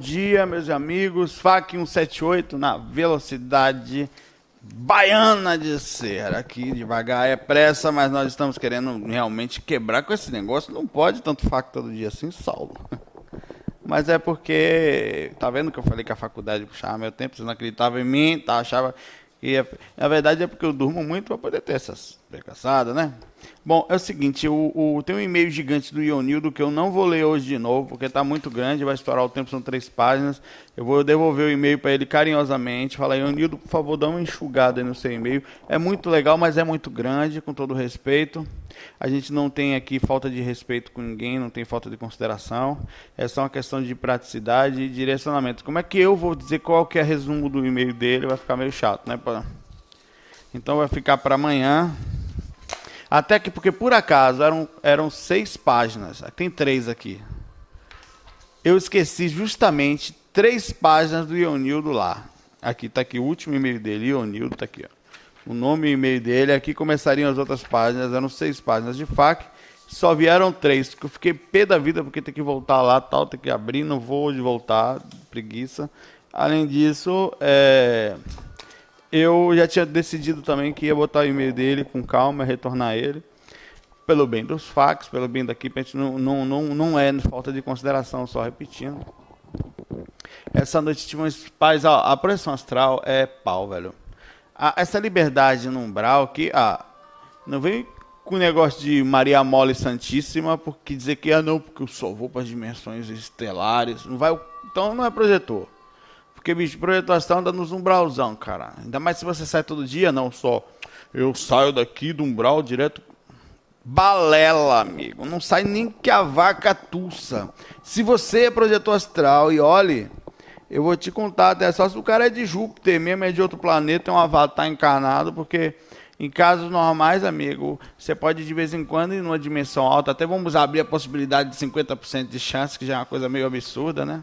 Dia, meus amigos. FAC 178 na velocidade baiana de ser. Aqui devagar é pressa, mas nós estamos querendo realmente quebrar com esse negócio. Não pode tanto FAC todo dia assim, Saulo. Mas é porque, tá vendo que eu falei que a faculdade puxava meu tempo, você não acreditava em mim, tá? Achava que. Ia... Na verdade é porque eu durmo muito para poder ter essas precaçadas, né? Bom, é o seguinte, o, o, tem um e-mail gigante do Ionildo que eu não vou ler hoje de novo, porque está muito grande, vai estourar o tempo, são três páginas. Eu vou devolver o e-mail para ele carinhosamente, falar, Ionildo, por favor, dá uma enxugada no seu e-mail. É muito legal, mas é muito grande, com todo respeito. A gente não tem aqui falta de respeito com ninguém, não tem falta de consideração. É só uma questão de praticidade e direcionamento. Como é que eu vou dizer qual que é o resumo do e-mail dele? Vai ficar meio chato, né? Então vai ficar para amanhã. Até que, porque por acaso eram, eram seis páginas, tem três aqui. Eu esqueci justamente três páginas do Ionildo lá. Aqui está aqui o último e-mail dele, Ionildo está aqui. Ó. O nome e e-mail dele, aqui começariam as outras páginas, eram seis páginas de FAQ, só vieram três, que eu fiquei pé da vida porque tem que voltar lá, tal, tem que abrir, não vou de voltar, preguiça. Além disso, é eu já tinha decidido também que ia botar o e-mail dele com calma, retornar ele. Pelo bem dos fax, pelo bem da equipe, gente não, não, não, não é falta de consideração, só repetindo. Essa noite tivemos paz, a, projeção astral é pau, velho. A, essa liberdade no umbral que, ah, não vem com o negócio de Maria Mole Santíssima, porque dizer que, ah, não, porque eu só vou para as dimensões estelares, não vai, então não é projetor. Porque, bicho, projetação anda nos umbralzão, cara. Ainda mais se você sai todo dia, não só. Eu saio daqui do umbral direto. Balela, amigo. Não sai nem que a vaca tussa. Se você é projetor astral e olhe, eu vou te contar até só se o cara é de Júpiter mesmo, é de outro planeta, é um avatar encarnado, porque em casos normais, amigo, você pode de vez em quando ir numa dimensão alta, até vamos abrir a possibilidade de 50% de chance, que já é uma coisa meio absurda, né?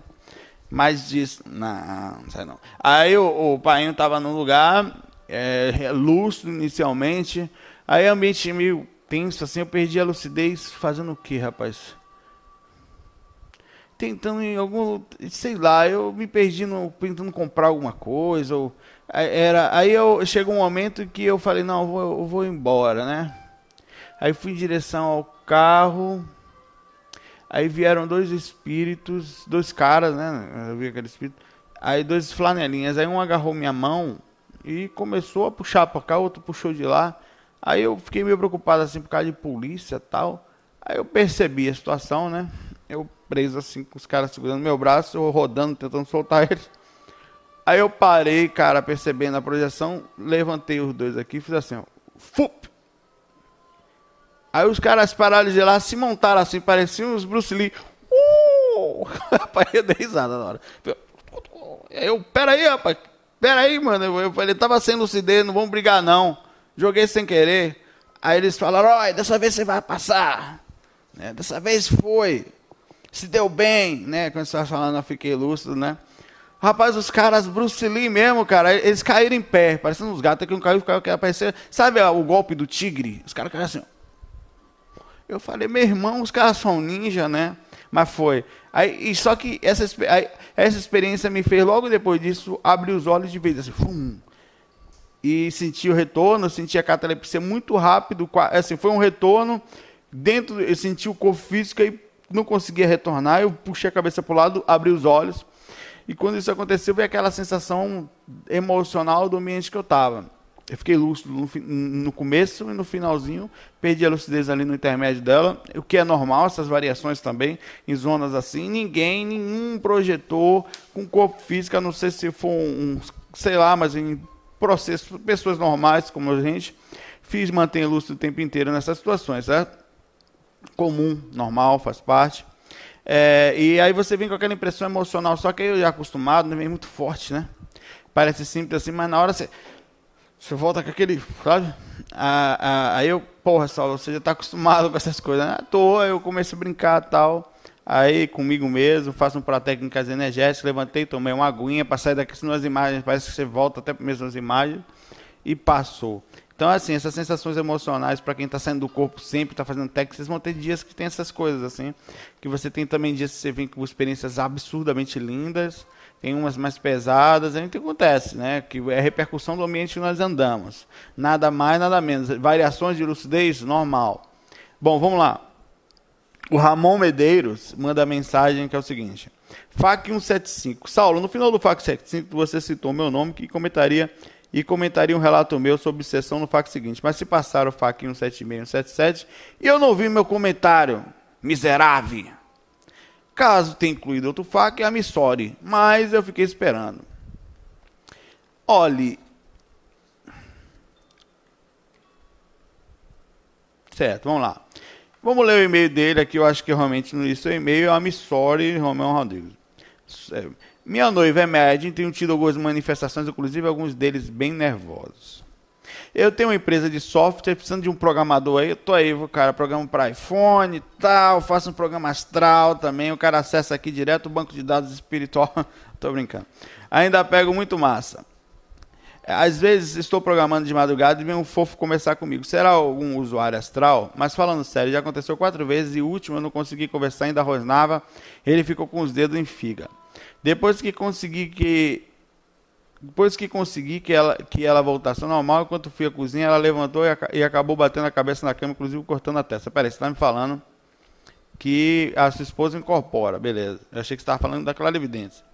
Mas diz, não, não sei não. Aí o, o pai estava num lugar é, lúcido inicialmente, aí ambiente meio tenso, assim, eu perdi a lucidez fazendo o que, rapaz? Tentando em algum, sei lá, eu me perdi no, tentando comprar alguma coisa, ou, era, aí eu, chegou um momento que eu falei, não, eu vou, eu vou embora, né? Aí fui em direção ao carro, Aí vieram dois espíritos, dois caras, né? Eu vi aquele espírito. Aí dois flanelinhas. Aí um agarrou minha mão e começou a puxar para cá, outro puxou de lá. Aí eu fiquei meio preocupado assim por causa de polícia tal. Aí eu percebi a situação, né? Eu preso assim com os caras segurando meu braço, eu rodando, tentando soltar eles. Aí eu parei, cara, percebendo a projeção, levantei os dois aqui e fiz assim, ó. Fup! Aí os caras pararam de lá, se montaram assim, pareciam os Bruce Lee. Uh! Rapaz, eu dei risada na hora. Eu, peraí, rapaz, peraí, mano. Eu falei, tava sem lucidez, não vamos brigar não. Joguei sem querer. Aí eles falaram, olha, dessa vez você vai passar. Né? Dessa vez foi. Se deu bem, né? Quando você falando, eu fiquei lúcido, né? Rapaz, os caras, Bruce Lee mesmo, cara, eles caíram em pé, parecendo uns gatos que um caiu, caiu, apareceu. Sabe o golpe do tigre? Os caras caíram assim, ó. Eu falei, meu irmão, os caras são ninja, né? Mas foi. Aí, e só que essa, essa experiência me fez, logo depois disso, abrir os olhos de vez, assim, fum, e senti o retorno, senti a catalepsia muito rápido, assim, foi um retorno, dentro, eu senti o corpo físico e não conseguia retornar, eu puxei a cabeça para o lado, abri os olhos, e quando isso aconteceu, veio aquela sensação emocional do ambiente que eu estava. Eu fiquei lúcido no, no, começo e no finalzinho, perdi a lucidez ali no intermédio dela, o que é normal, essas variações também, em zonas assim. Ninguém, nenhum projetor com corpo físico, a não sei se for um, sei lá, mas em processo, pessoas normais como a gente, fiz manter lúcido o tempo inteiro nessas situações, certo? Comum, normal, faz parte. É, e aí você vem com aquela impressão emocional, só que eu já acostumado, vem muito forte, né? Parece simples assim, mas na hora você você volta com aquele, sabe? Ah, ah, aí eu, porra, Saulo, você já está acostumado com essas coisas. Né? Tô, eu comecei a brincar tal. Aí comigo mesmo, faço um para técnicas energéticas, levantei, tomei uma aguinha para sair daqui, senão as imagens, parece que você volta até mesmo as imagens e passou. Então, assim, essas sensações emocionais, para quem está saindo do corpo sempre, está fazendo técnica, vocês vão ter dias que tem essas coisas, assim. Que você tem também dias que você vem com experiências absurdamente lindas, tem umas mais pesadas, a gente acontece, né? Que é a repercussão do ambiente que nós andamos. Nada mais, nada menos. Variações de lucidez, normal. Bom, vamos lá. O Ramon Medeiros manda mensagem que é o seguinte: FAC 175. Saulo, no final do FAC 175 você citou meu nome que comentaria e comentaria um relato meu sobre sessão no FAC seguinte. Mas se passar o FAC 176 177 e eu não vi meu comentário, miserável. Caso tenha incluído outro FAQ, é a Missori, mas eu fiquei esperando. Olhe. Certo, vamos lá. Vamos ler o e-mail dele aqui, eu acho que realmente no seu e-mail é a Missori Romeu Rodrigues. Minha noiva é média, tenho tido algumas manifestações, inclusive alguns deles bem nervosos. Eu tenho uma empresa de software, precisando de um programador aí, eu tô aí, cara, programa para iPhone tal, faço um programa astral também, o cara acessa aqui direto o banco de dados espiritual. tô brincando. Ainda pego muito massa. Às vezes estou programando de madrugada e vem um fofo conversar comigo. Será algum usuário astral? Mas falando sério, já aconteceu quatro vezes e último eu não consegui conversar, ainda rosnava. Ele ficou com os dedos em figa. Depois que consegui que depois que consegui que ela, que ela voltasse ao normal, enquanto fui à cozinha, ela levantou e, e, acabou batendo a cabeça na cama, inclusive cortando a testa. Peraí, você está me falando que a sua esposa incorpora, beleza. Eu achei que você estava falando daquela evidência.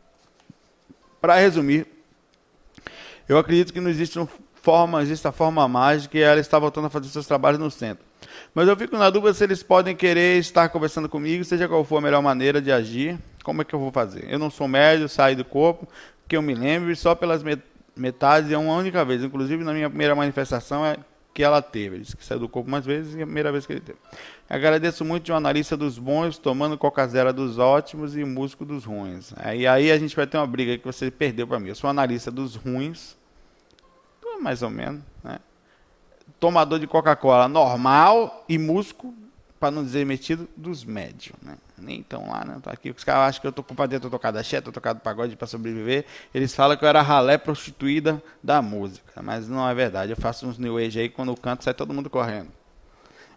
Para resumir, eu acredito que não existe uma forma, existe a forma mágica e ela está voltando a fazer seus trabalhos no centro. Mas eu fico na dúvida se eles podem querer estar conversando comigo, seja qual for a melhor maneira de agir. Como é que eu vou fazer? Eu não sou médio, saio do corpo, que eu me lembro, só pelas metades é uma única vez. Inclusive, na minha primeira manifestação é que ela teve. Ele disse que saiu do corpo mais vezes e é a primeira vez que ele teve. Agradeço muito de um analista dos bons, tomando coca-zera dos ótimos e músico dos ruins. E aí a gente vai ter uma briga que você perdeu para mim. Eu sou analista dos ruins, mais ou menos, né? Tomador de Coca-Cola normal e músico, para não dizer metido, dos médios, né? nem estão lá, né? Tô aqui. Os caras acham que eu tô com dentro, tô tocado axé, tô tocado pagode para sobreviver. Eles falam que eu era ralé prostituída da música, mas não é verdade. Eu faço uns new age aí, quando eu canto, sai todo mundo correndo.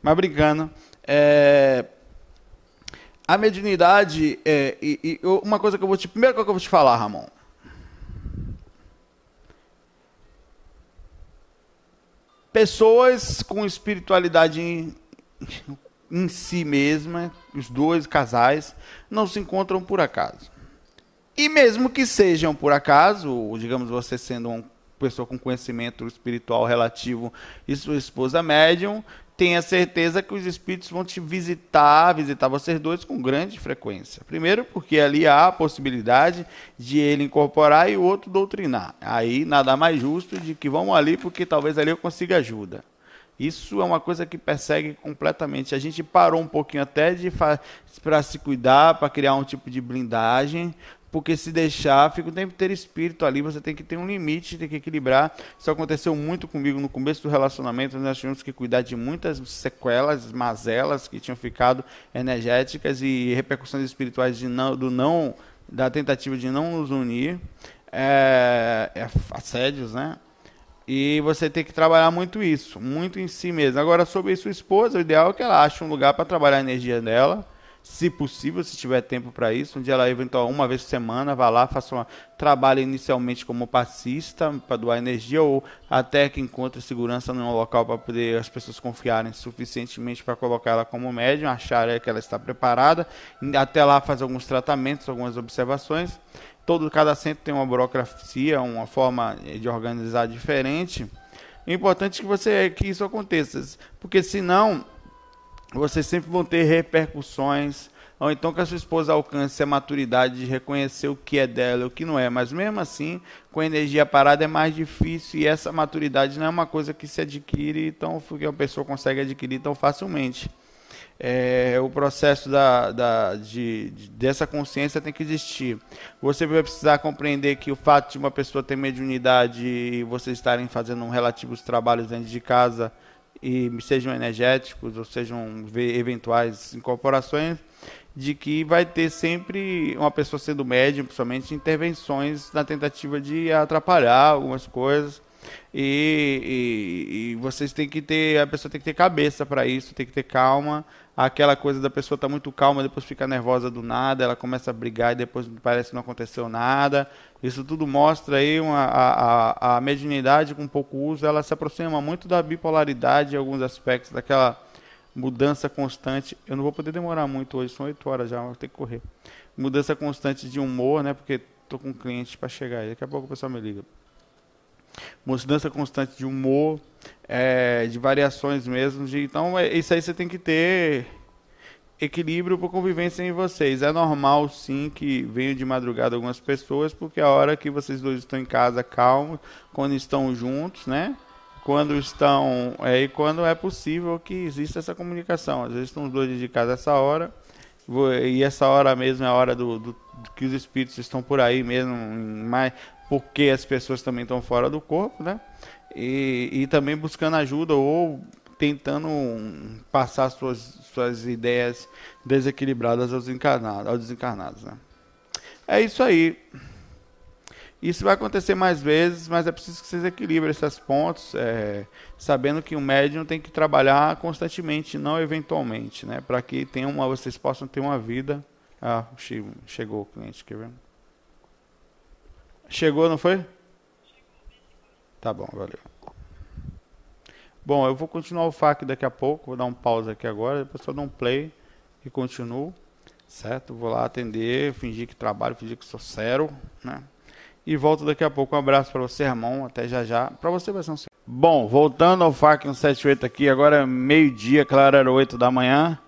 Mas brincando, é... a mediunidade, é... e, e, uma coisa que eu vou te... Primeira coisa que eu vou te falar, Ramon. Pessoas com espiritualidade em si mesma, os dois casais, não se encontram por acaso. E mesmo que sejam por acaso, digamos você sendo uma pessoa com conhecimento espiritual relativo e sua esposa médium, tenha certeza que os espíritos vão te visitar, visitar vocês dois com grande frequência. Primeiro, porque ali há a possibilidade de ele incorporar e o outro doutrinar. Aí nada mais justo de que vamos ali porque talvez ali eu consiga ajuda. Isso é uma coisa que persegue completamente. A gente parou um pouquinho até de para se cuidar, para criar um tipo de blindagem, porque se deixar, fica o tempo inteiro espírito ali, você tem que ter um limite, tem que equilibrar. Isso aconteceu muito comigo no começo do relacionamento, nós tínhamos que cuidar de muitas sequelas, mazelas que tinham ficado energéticas e repercussões espirituais de não, do não, da tentativa de não nos unir, é, assédios, né? E você tem que trabalhar muito isso, muito em si mesmo. Agora, sobre sua esposa, o ideal é que ela ache um lugar para trabalhar a energia dela, se possível, se tiver tempo para isso. Um dia ela eventual uma vez por semana, vá lá, faça um trabalho inicialmente como passista para doar energia ou até que encontre segurança num local para poder as pessoas confiarem suficientemente para colocar ela como médium, achar que ela está preparada, até lá fazer alguns tratamentos, algumas observações todo cada centro tem uma burocracia, uma forma de organizar diferente, É importante que você que isso aconteça, porque senão vocês sempre vão ter repercussões ou então que a sua esposa alcance a maturidade de reconhecer o que é dela e o que não é. Mas mesmo assim, com a energia parada é mais difícil e essa maturidade não é uma coisa que se adquire tão que a pessoa consegue adquirir tão facilmente. É, o processo da, da, de, de, dessa consciência tem que existir. Você vai precisar compreender que o fato de uma pessoa ter mediunidade e vocês estarem fazendo relativos trabalhos dentro de casa e sejam energéticos ou sejam eventuais incorporações, de que vai ter sempre uma pessoa sendo médium, principalmente intervenções na tentativa de atrapalhar algumas coisas. E, e, e, vocês têm que ter, a pessoa tem que ter cabeça para isso, tem que ter calma. Aquela coisa da pessoa estar tá muito calma, depois fica nervosa do nada, ela começa a brigar e depois parece que não aconteceu nada. Isso tudo mostra aí uma, a, a, a mediunidade com pouco uso, ela se aproxima muito da bipolaridade em alguns aspectos, daquela mudança constante. Eu não vou poder demorar muito hoje, são 8 horas já, vou ter que correr. Mudança constante de humor, né? Porque estou com um cliente para chegar aí. Daqui a pouco o pessoal me liga. Mudança constante de humor, é, de variações mesmo. De, então, é, isso aí você tem que ter equilíbrio para convivência em vocês. É normal, sim, que venham de madrugada algumas pessoas, porque a hora que vocês dois estão em casa calmos, quando estão juntos, né? quando estão é, e quando é possível que exista essa comunicação. Às vezes estão os dois de casa essa hora e essa hora mesmo é a hora do, do, que os espíritos estão por aí mesmo, mais porque as pessoas também estão fora do corpo, né? E, e também buscando ajuda ou tentando passar suas, suas ideias desequilibradas aos encarnados, aos desencarnados, né? É isso aí. Isso vai acontecer mais vezes, mas é preciso que vocês equilibrem esses pontos, é, sabendo que o médium tem que trabalhar constantemente, não eventualmente, né? Para que tenham uma, vocês possam ter uma vida. Ah, chegou o cliente, quer ver? Chegou, não foi? Tá bom, valeu. Bom, eu vou continuar o FAQ daqui a pouco, vou dar um pause aqui agora, depois só dar um play e continuo, certo? Vou lá atender, fingir que trabalho, fingir que sou sério, né? e volto daqui a pouco. Um abraço para você, irmão. Até já já. Para você vai ser um. Bom, voltando ao FAC 178 aqui, agora é meio-dia, claro, era 8 da manhã.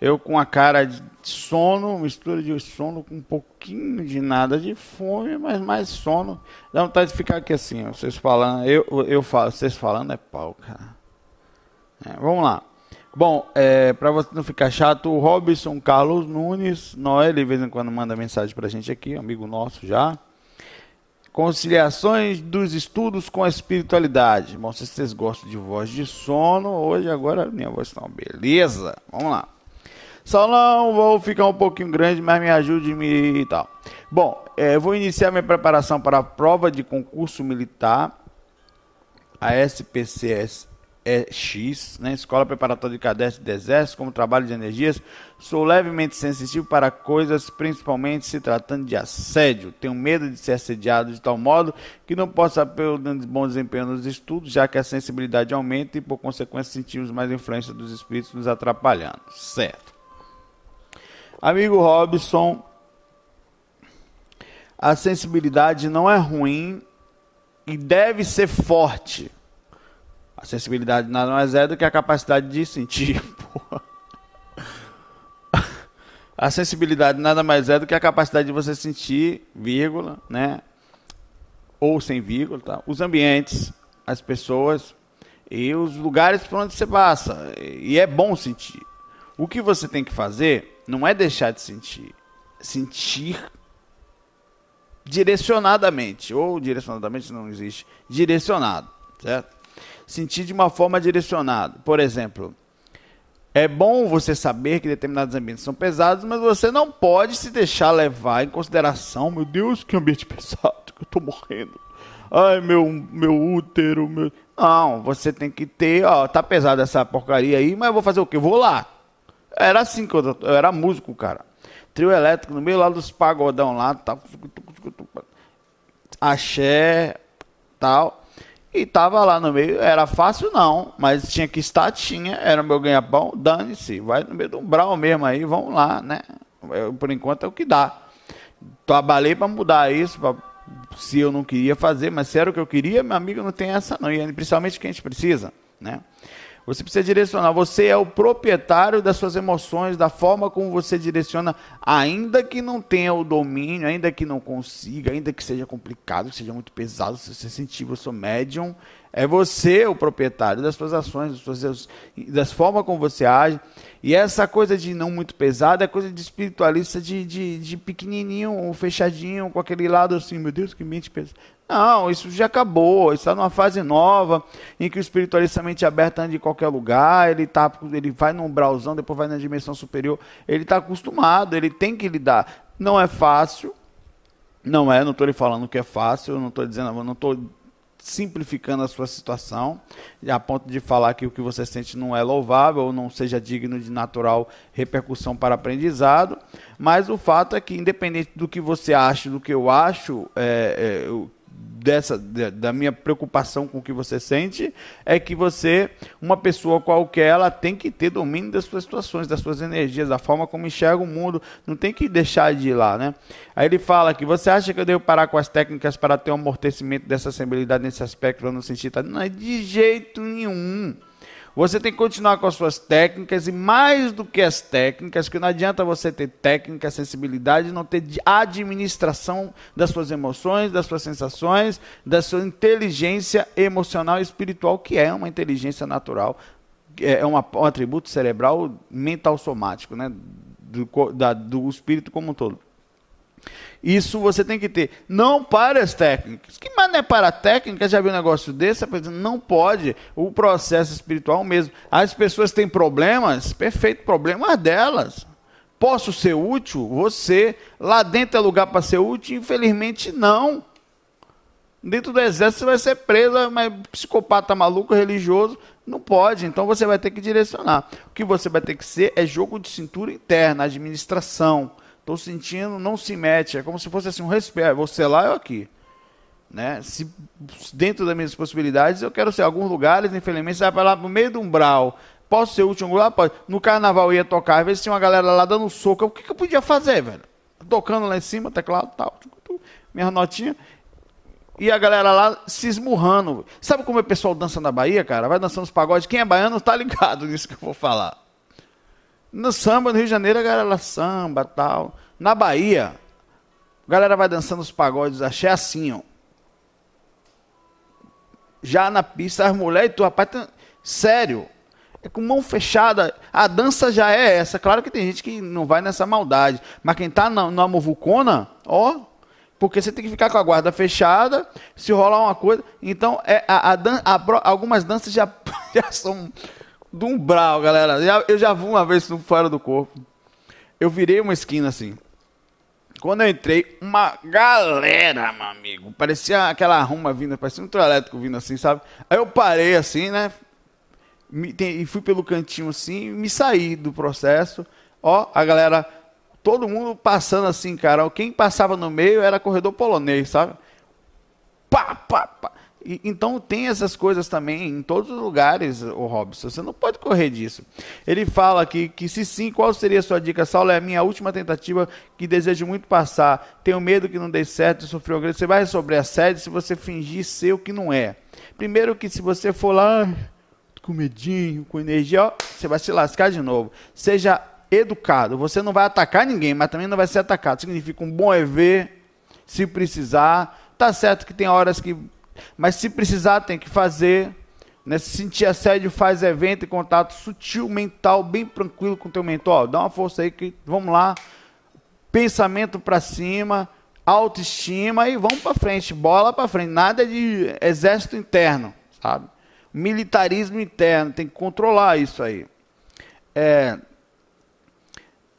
Eu com a cara de sono, mistura de sono com um pouquinho de nada de fome, mas mais sono. Dá vontade de ficar aqui assim, vocês falando, eu, eu falo, vocês falando é pau, cara. É, vamos lá. Bom, é, para você não ficar chato, o Robson Carlos Nunes, Noé, de vez em quando manda mensagem pra gente aqui, amigo nosso já. Conciliações dos estudos com a espiritualidade. Bom, se vocês gostam de voz de sono, hoje agora minha voz está uma beleza. Vamos lá. Salão, vou ficar um pouquinho grande, mas me ajude me e tal. Bom, é, vou iniciar minha preparação para a prova de concurso militar, a SPCS é X, né? Escola Preparatória de Cadete de Exército, como trabalho de energias. Sou levemente sensitivo para coisas, principalmente se tratando de assédio. Tenho medo de ser assediado de tal modo que não possa pelo bom desempenho nos estudos, já que a sensibilidade aumenta e, por consequência, sentimos mais influência dos espíritos nos atrapalhando. Certo. Amigo Robson, a sensibilidade não é ruim e deve ser forte a sensibilidade nada mais é do que a capacidade de sentir. Porra. A sensibilidade nada mais é do que a capacidade de você sentir, vírgula, né? Ou sem vírgula, tá? Os ambientes, as pessoas e os lugares por onde você passa. E é bom sentir. O que você tem que fazer não é deixar de sentir. Sentir direcionadamente. Ou direcionadamente não existe. Direcionado, certo? sentir de uma forma direcionada. Por exemplo, é bom você saber que determinados ambientes são pesados, mas você não pode se deixar levar em consideração, meu Deus, que ambiente pesado, que eu estou morrendo. Ai, meu, meu útero, meu... Não, você tem que ter, ó, tá pesado essa porcaria aí, mas eu vou fazer o quê? Vou lá. Era assim que eu, eu era músico, cara. Trio elétrico no meio lá dos pagodão lá, tal. Axé, tal. E tava lá no meio, era fácil não, mas tinha que estar, tinha, era meu ganha-pão, dane-se, vai no meio do umbral mesmo aí, vamos lá, né? Eu, por enquanto é o que dá. Trabalhei para mudar isso, para se eu não queria fazer, mas se era o que eu queria, meu amigo, não tem essa não. E principalmente que a gente precisa, né? Você precisa direcionar. Você é o proprietário das suas emoções, da forma como você direciona, ainda que não tenha o domínio, ainda que não consiga, ainda que seja complicado, que seja muito pesado, se você sentir, eu sou médium, é você o proprietário das suas ações, das, suas, das formas como você age. E essa coisa de não muito pesado é coisa de espiritualista, de, de, de pequenininho, fechadinho, com aquele lado assim, meu Deus, que mente pesada. Não, isso já acabou. Está numa fase nova em que o espiritualista mente aberto anda em qualquer lugar. Ele tá, ele vai num umbralzão, depois vai na dimensão superior. Ele está acostumado, ele tem que lidar. Não é fácil. Não é, não estou lhe falando que é fácil. Não estou dizendo, não estou simplificando a sua situação, a ponto de falar que o que você sente não é louvável ou não seja digno de natural repercussão para aprendizado, mas o fato é que, independente do que você acha, do que eu acho, é, é, dessa da minha preocupação com o que você sente é que você, uma pessoa qualquer, ela tem que ter domínio das suas situações, das suas energias, da forma como enxerga o mundo, não tem que deixar de ir lá, né? Aí ele fala que você acha que eu devo parar com as técnicas para ter um amortecimento dessa sensibilidade nesse aspecto, não sentir, não é de jeito nenhum. Você tem que continuar com as suas técnicas e mais do que as técnicas, que não adianta você ter técnica, sensibilidade, não ter administração das suas emoções, das suas sensações, da sua inteligência emocional e espiritual, que é uma inteligência natural, é um atributo cerebral mental somático, né? do, da, do espírito como um todo. Isso você tem que ter. Não para as técnicas. Que mais não é para a técnica? Já viu um negócio desse? Não pode. O processo espiritual mesmo. As pessoas têm problemas, perfeito, problemas delas. Posso ser útil? Você. Lá dentro é lugar para ser útil? Infelizmente, não. Dentro do exército você vai ser preso, mas psicopata maluco, religioso, não pode. Então você vai ter que direcionar. O que você vai ter que ser é jogo de cintura interna, administração Estou sentindo, não se mete. É como se fosse assim um respeito. Você lá, eu aqui. Né? Se, dentro das minhas possibilidades, eu quero ser em alguns lugares, infelizmente, você vai lá no meio do umbral. Posso ser o último lugar? Pode. No carnaval eu ia tocar, às vezes tinha uma galera lá dando soco. O que, que eu podia fazer, velho? Tocando lá em cima, teclado tal, minha notinha. E a galera lá se esmurrando. Sabe como é o pessoal dança na Bahia, cara? Vai dançando os pagodes. Quem é baiano tá ligado nisso que eu vou falar. No samba, no Rio de Janeiro, a galera samba tal. Na Bahia, a galera vai dançando os pagodes axé assim, ó. Já na pista, as mulheres e tu, rapaz, tá... sério. É com mão fechada. A dança já é essa. Claro que tem gente que não vai nessa maldade. Mas quem tá na, na muvucona, ó. Porque você tem que ficar com a guarda fechada. Se rolar uma coisa. Então, é, a, a, dan a, algumas danças já, já são do umbral, galera. Eu já vi uma vez fora do corpo. Eu virei uma esquina assim. Quando eu entrei, uma galera, meu amigo. Parecia aquela arruma vindo, parecia um elétrico vindo assim, sabe? Aí eu parei assim, né? E fui pelo cantinho assim, me saí do processo. Ó, a galera, todo mundo passando assim, cara. Quem passava no meio era corredor polonês, sabe? Pá, pá, pá. E, então tem essas coisas também em todos os lugares, o Robson. Você não pode correr disso. Ele fala aqui que se sim, qual seria a sua dica? Saulo, é a minha última tentativa que desejo muito passar. Tenho medo que não dê certo e sofrer um Você vai sobre a sede se você fingir ser o que não é. Primeiro que se você for lá com medinho, com energia, ó, você vai se lascar de novo. Seja educado. Você não vai atacar ninguém, mas também não vai ser atacado. Significa um bom EV, se precisar. Tá certo que tem horas que mas se precisar, tem que fazer. Né? Se sentir assédio, faz evento e contato sutil, mental, bem tranquilo com o teu mentor. dá uma força aí que vamos lá. Pensamento para cima, autoestima e vamos para frente, bola para frente. Nada de exército interno, sabe? Militarismo interno, tem que controlar isso aí. É,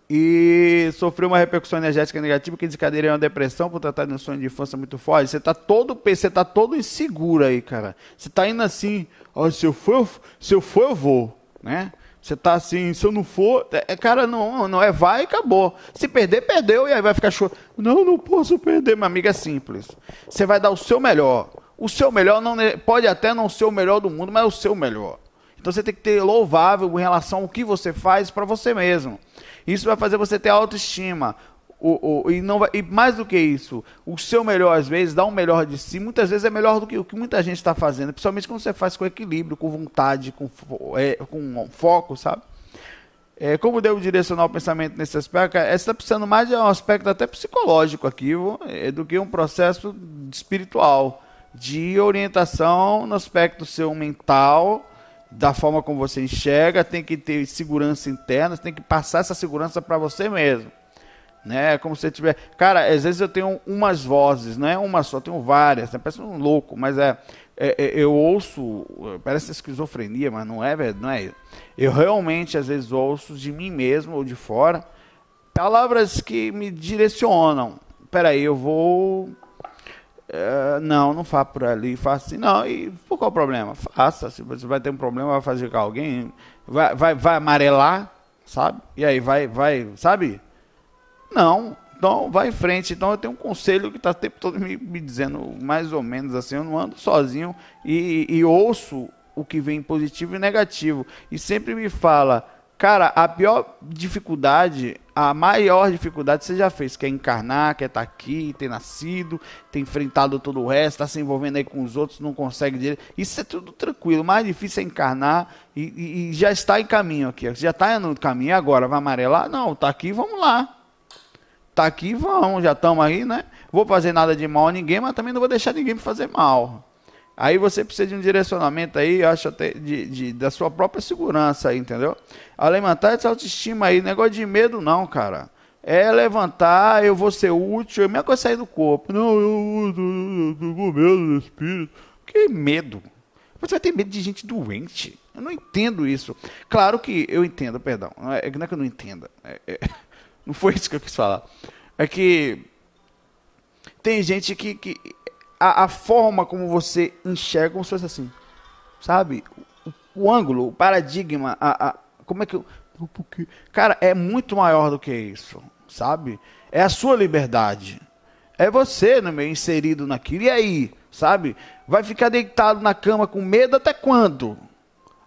e sofreu uma repercussão energética negativa que desencadeia uma depressão por tratar de um sonho de infância muito forte. Você está todo, você tá todo inseguro aí, cara. Você está indo assim, ó, se eu for, se eu for, eu vou, né? Você está assim, se eu não for, é, é, cara, não, não é vai e acabou. Se perder, perdeu e aí vai ficar chorando. Não, não posso perder, meu amigo, é simples. Você vai dar o seu melhor. O seu melhor não pode até não ser o melhor do mundo, mas é o seu melhor. Então você tem que ter louvável em relação ao que você faz para você mesmo. Isso vai fazer você ter autoestima. o, o, e, não vai, e mais do que isso, o seu melhor às vezes, dá um melhor de si, muitas vezes é melhor do que o que muita gente está fazendo, principalmente quando você faz com equilíbrio, com vontade, com, é, com foco, sabe? É, como devo direcionar o pensamento nesse aspecto? Você está precisando mais de um aspecto até psicológico aqui, é, do que um processo espiritual, de orientação no aspecto seu mental, da forma como você enxerga, tem que ter segurança interna, tem que passar essa segurança para você mesmo. Né? Como se tiver. Cara, às vezes eu tenho umas vozes, não é uma só, tenho várias, né? parece um louco, mas é, é, é, eu ouço, parece esquizofrenia, mas não é, não é. Eu realmente às vezes ouço de mim mesmo ou de fora palavras que me direcionam. Peraí, eu vou Uh, não, não faça por ali, faça assim. Não, e por qual problema? Faça. Se você vai ter um problema, vai fazer com alguém, vai, vai, vai amarelar, sabe? E aí vai, vai, sabe? Não. Então, vai em frente. Então, eu tenho um conselho que está o tempo todo me, me, dizendo mais ou menos assim. Eu não ando sozinho e, e ouço o que vem positivo e negativo. E sempre me fala, Cara, a pior dificuldade, a maior dificuldade você já fez, que é encarnar, que é estar tá aqui, ter nascido, ter enfrentado todo o resto, tá se envolvendo aí com os outros, não consegue direito. Isso é tudo tranquilo. O mais difícil é encarnar e, e, e já está em caminho aqui. Já está no caminho agora, vai amarelar? Não, está aqui, vamos lá. Está aqui, vamos, já estamos aí, né? Vou fazer nada de mal a ninguém, mas também não vou deixar ninguém me fazer mal. Aí você precisa de um direcionamento aí, eu acho até de, de, da sua própria segurança aí, entendeu? Alimentar essa autoestima aí, negócio de medo não, cara. É levantar, eu vou ser útil, é minha coisa sair do corpo. Não, eu, tô com medo do espírito. Que medo? Você vai ter medo de gente doente. Eu não entendo isso. Claro que eu entendo, perdão. Não é, não é que eu não entenda. É, é, não foi isso que eu quis falar. É que tem gente que, que a, a, forma como você enxerga como se fosse assim. Sabe? O, o ângulo, o paradigma, a, a, como é que eu. Cara, é muito maior do que isso. Sabe? É a sua liberdade. É você no meio inserido naquilo. E aí? Sabe? Vai ficar deitado na cama com medo até quando?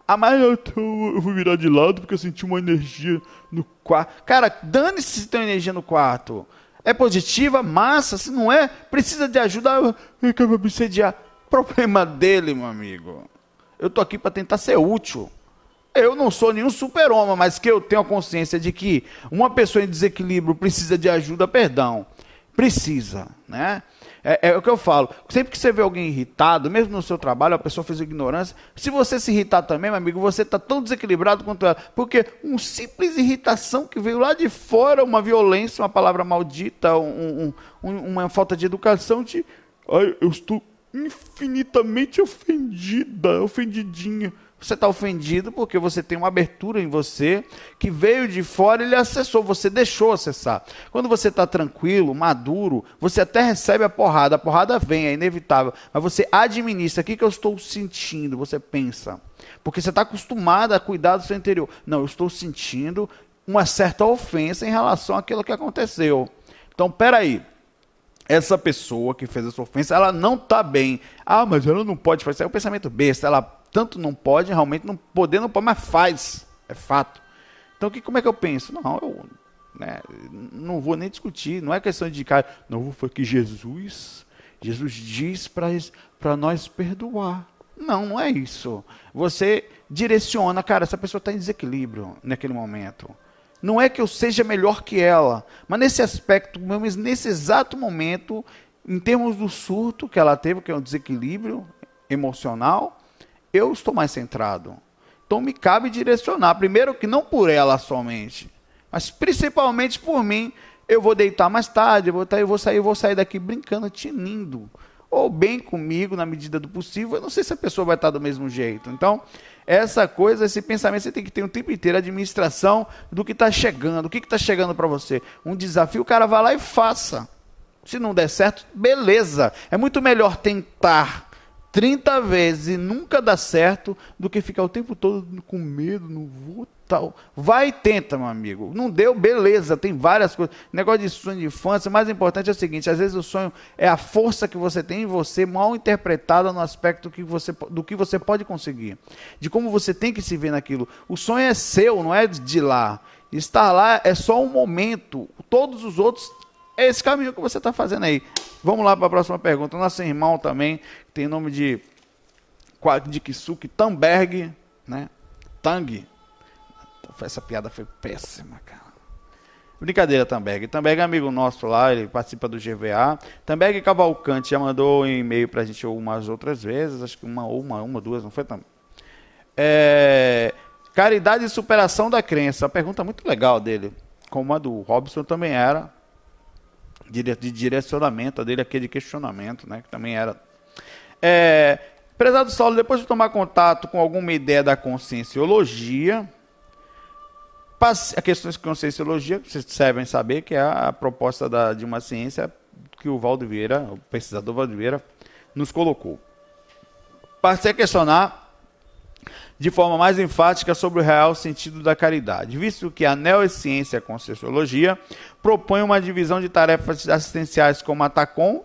Ah, mas eu, tô, eu vou virar de lado porque eu senti uma energia no quarto. Cara, dane-se se tem energia no quarto é positiva, massa, se não é, precisa de ajuda, eu quero obsediar. Problema dele, meu amigo. Eu tô aqui para tentar ser útil. Eu não sou nenhum super-homem, mas que eu tenho a consciência de que uma pessoa em desequilíbrio precisa de ajuda, perdão. Precisa, né? É, é, o que eu falo. Sempre que você vê alguém irritado, mesmo no seu trabalho, a pessoa fez ignorância. Se você se irritar também, meu amigo, você está tão desequilibrado quanto ela. Porque uma simples irritação que veio lá de fora, uma violência, uma palavra maldita, um, um, uma falta de educação, te. Ai, eu estou infinitamente ofendida, ofendidinha. Você está ofendido porque você tem uma abertura em você que veio de fora e ele acessou, você deixou acessar. Quando você está tranquilo, maduro, você até recebe a porrada, a porrada vem, é inevitável, mas você administra. O que, que eu estou sentindo? Você pensa. Porque você está acostumado a cuidar do seu interior. Não, eu estou sentindo uma certa ofensa em relação àquilo que aconteceu. Então, peraí. Essa pessoa que fez essa ofensa, ela não está bem. Ah, mas ela não pode fazer. É um pensamento besta. Ela tanto não pode, realmente não poder não pode, mas faz, é fato. Então que, como é que eu penso? Não, eu né, não vou nem discutir, não é questão de cara, não foi que Jesus, Jesus diz para nós perdoar. Não, não é isso. Você direciona, cara, essa pessoa está em desequilíbrio naquele momento. Não é que eu seja melhor que ela, mas nesse aspecto, nesse exato momento, em termos do surto que ela teve, que é um desequilíbrio emocional, eu estou mais centrado. Então me cabe direcionar, primeiro que não por ela somente, mas principalmente por mim. Eu vou deitar mais tarde, eu vou, eu vou sair, eu vou sair daqui brincando, tinindo, ou bem comigo na medida do possível. Eu não sei se a pessoa vai estar do mesmo jeito. Então, essa coisa, esse pensamento, você tem que ter o tempo inteiro administração do que está chegando. O que está chegando para você? Um desafio, o cara vai lá e faça. Se não der certo, beleza. É muito melhor tentar 30 vezes e nunca dá certo do que ficar o tempo todo com medo, não vou tal. Vai e tenta, meu amigo. Não deu, beleza, tem várias coisas. Negócio de sonho de infância, o mais importante é o seguinte, às vezes o sonho é a força que você tem em você mal interpretada no aspecto que você, do que você pode conseguir. De como você tem que se ver naquilo. O sonho é seu, não é de lá. Estar lá é só um momento. Todos os outros é esse caminho que você está fazendo aí. Vamos lá para a próxima pergunta. Nosso irmão também, tem nome de, Kisuke Tamberg, né? Tang. Essa piada foi péssima, cara. Brincadeira, Tamberg. Tamberg é amigo nosso lá, ele participa do GVA. Tamberg Cavalcante já mandou um e-mail pra gente umas outras vezes, acho que uma, uma, uma, duas, não foi também. É, caridade e superação da crença. Pergunta muito legal dele. Como a do Robson também era. De direcionamento, dele aqui de questionamento, né? Que também era. É, prezado Saulo, depois de tomar contato com alguma ideia da conscienciologia, a questão de conscienciologia, vocês devem saber que é a proposta da, de uma ciência que o Valdo Vieira, o pesquisador Valdo Vieira, nos colocou. Passei a questionar de forma mais enfática sobre o real sentido da caridade, visto que a neociência e a Conscienciologia propõe uma divisão de tarefas assistenciais como a TACOM,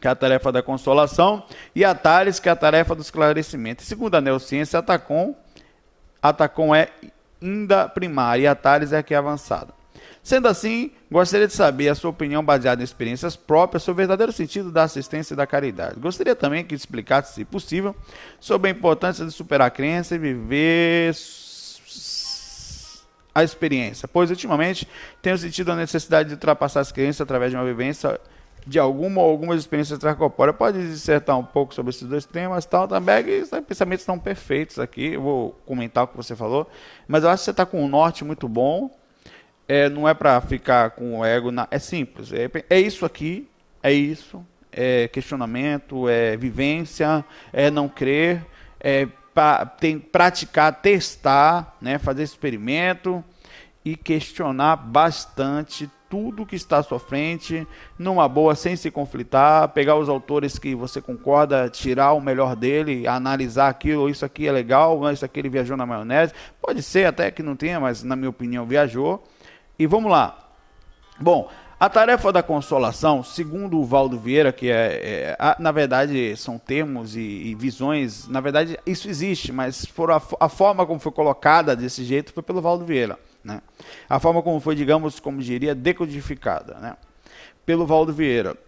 que é a tarefa da consolação, e a TARES, que é a tarefa do esclarecimento. segundo a neociência, a TACOM, a TACOM é ainda primária e a TARES é a que é avançada. Sendo assim, gostaria de saber a sua opinião baseada em experiências próprias sobre o verdadeiro sentido da assistência e da caridade. Gostaria também que explicasse, se possível, sobre a importância de superar a crença e viver a experiência, pois ultimamente tenho sentido a necessidade de ultrapassar as crenças através de uma vivência de alguma ou algumas experiências extracorpóreas. Pode dissertar um pouco sobre esses dois temas, tal, também, os pensamentos estão perfeitos aqui, eu vou comentar o que você falou, mas eu acho que você está com um norte muito bom, é, não é para ficar com o ego. Na, é simples. É, é isso aqui, é isso. É questionamento, é vivência, é não crer, é pra, tem, praticar, testar, né, fazer experimento e questionar bastante tudo que está à sua frente, numa boa, sem se conflitar, pegar os autores que você concorda, tirar o melhor dele, analisar aquilo, isso aqui é legal, isso aqui ele viajou na maionese. Pode ser até que não tenha, mas na minha opinião viajou. E vamos lá. Bom, a tarefa da consolação, segundo o Valdo Vieira, que é, é na verdade são termos e, e, visões, na verdade isso existe, mas por a, a, forma como foi colocada desse jeito foi pelo Valdo Vieira, né? A forma como foi, digamos, como diria, decodificada, né? Pelo Valdo Vieira.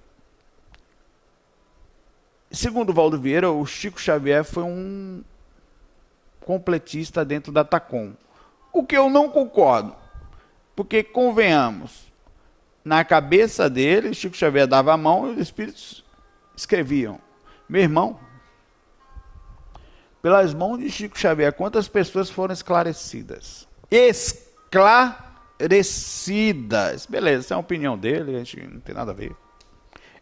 Segundo o Valdo Vieira, o Chico Xavier foi um completista dentro da TACOM. O que eu não concordo. Porque, convenhamos, na cabeça dele, Chico Xavier dava a mão e os espíritos escreviam. Meu irmão, pelas mãos de Chico Xavier, quantas pessoas foram esclarecidas? Esclarecidas. Beleza, essa é a opinião dele, a gente não tem nada a ver.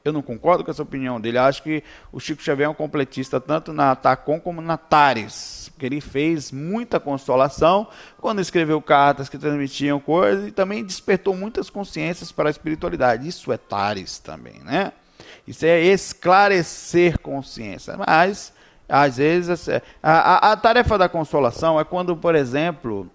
Eu não concordo com essa opinião dele. Acho que o Chico Xavier é um completista tanto na TACOM como na TARES. Porque ele fez muita consolação quando escreveu cartas que transmitiam coisas e também despertou muitas consciências para a espiritualidade. Isso é TARES também, né? Isso é esclarecer consciência. Mas, às vezes, a, a, a tarefa da consolação é quando, por exemplo,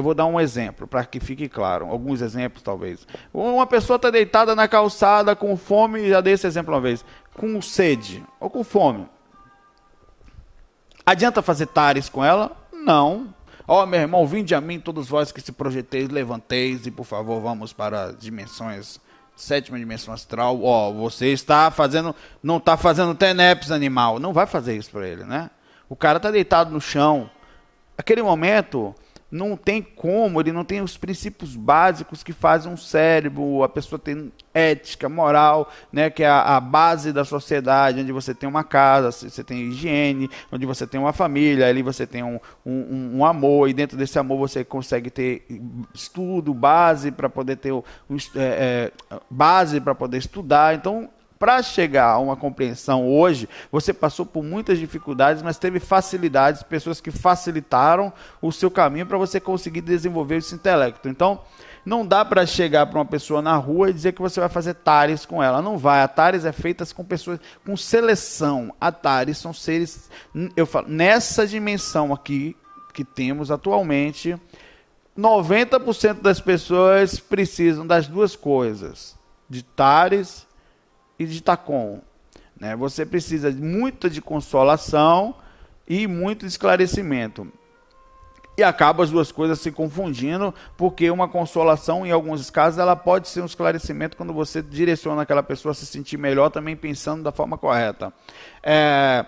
eu vou dar um exemplo para que fique claro, alguns exemplos talvez. Uma pessoa está deitada na calçada com fome, já dei esse exemplo uma vez, com sede ou com fome. Adianta fazer tares com ela? Não. Ó, oh, meu irmão, vinde a mim todos vós que se projeteis, levanteis e por favor vamos para dimensões, sétima dimensão astral. Ó, você está fazendo, não está fazendo teneps animal. Não vai fazer isso para ele, né? O cara está deitado no chão. Aquele momento, não tem como, ele não tem os princípios básicos que fazem um cérebro, a pessoa tem ética, moral, né, que é a, a, base da sociedade, onde você tem uma casa, você tem higiene, onde você tem uma família, ali você tem um, um, um amor, e dentro desse amor você consegue ter estudo, base para poder ter um, é, é, base para poder estudar. Então, para chegar a uma compreensão hoje, você passou por muitas dificuldades, mas teve facilidades, pessoas que facilitaram o seu caminho para você conseguir desenvolver esse intelecto. Então, não dá para chegar para uma pessoa na rua e dizer que você vai fazer tares com ela. Não vai. A tares é feita com pessoas com seleção. A tares são seres, eu falo, nessa dimensão aqui que temos atualmente, 90% das pessoas precisam das duas coisas, de tares e de Tacom. Né? Você precisa muito de consolação e muito esclarecimento. e acaba as duas coisas se confundindo, porque uma consolação, em alguns casos, ela pode ser um esclarecimento quando você direciona aquela pessoa a se sentir melhor, também pensando da forma correta. É,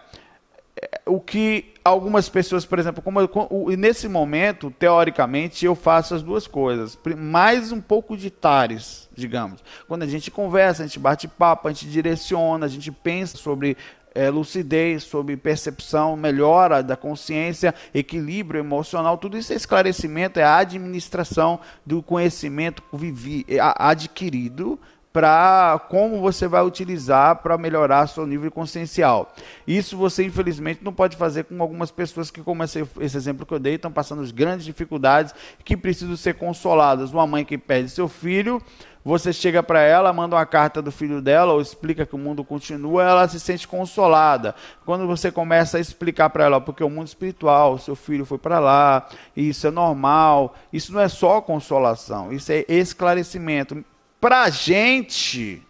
é o que algumas pessoas, por exemplo, como, como, nesse momento, teoricamente, eu faço as duas coisas. Mais um pouco de tares, digamos. Quando a gente conversa, a gente bate papo, a gente direciona, a gente pensa sobre é, lucidez, sobre percepção, melhora da consciência, equilíbrio emocional, tudo isso é esclarecimento, é a administração do conhecimento vivi, é, adquirido para como você vai utilizar para melhorar seu nível consciencial. Isso você infelizmente não pode fazer com algumas pessoas que, como esse, esse exemplo que eu dei, estão passando grandes dificuldades, que precisam ser consoladas. Uma mãe que perde seu filho, você chega para ela, manda uma carta do filho dela ou explica que o mundo continua, ela se sente consolada. Quando você começa a explicar para ela, porque o mundo espiritual, seu filho foi para lá, isso é normal, isso não é só consolação, isso é esclarecimento. Para a gente,